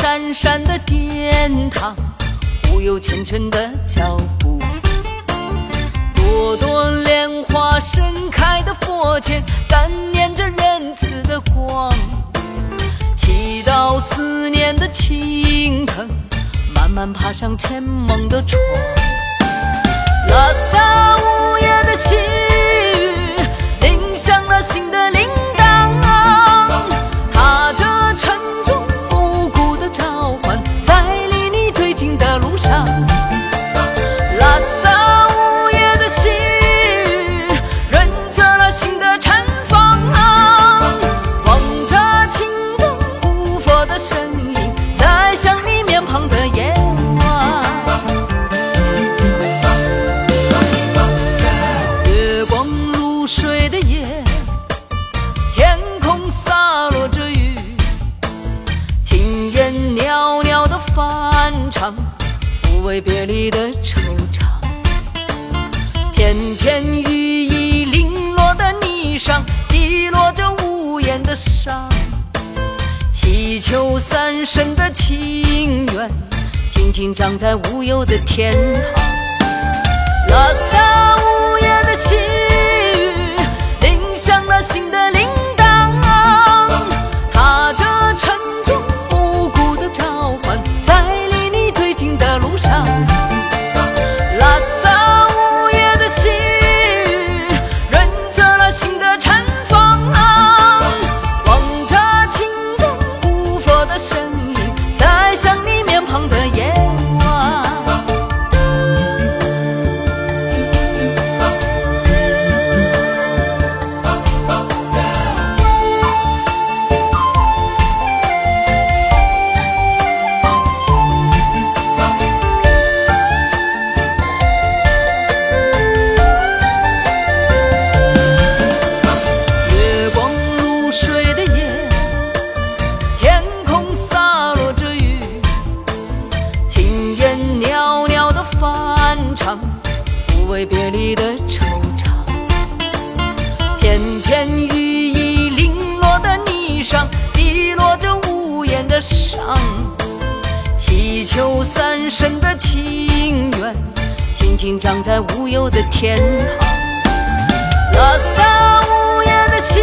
闪闪的殿堂，忽悠虔诚的脚步。朵朵莲花盛开的佛前，感念着仁慈的光。祈祷思念的青藤，慢慢爬上前梦的窗。拉萨挥别离的惆怅。片片羽翼零落的霓裳，滴落着无言的伤。祈求三生的情缘，静静长在无忧的天堂。拉萨午夜的细挥别离的惆怅。片片羽翼零落的霓裳，滴落着无言的伤。祈求三生的情缘，静静长在无忧的天堂。拉萨午夜的细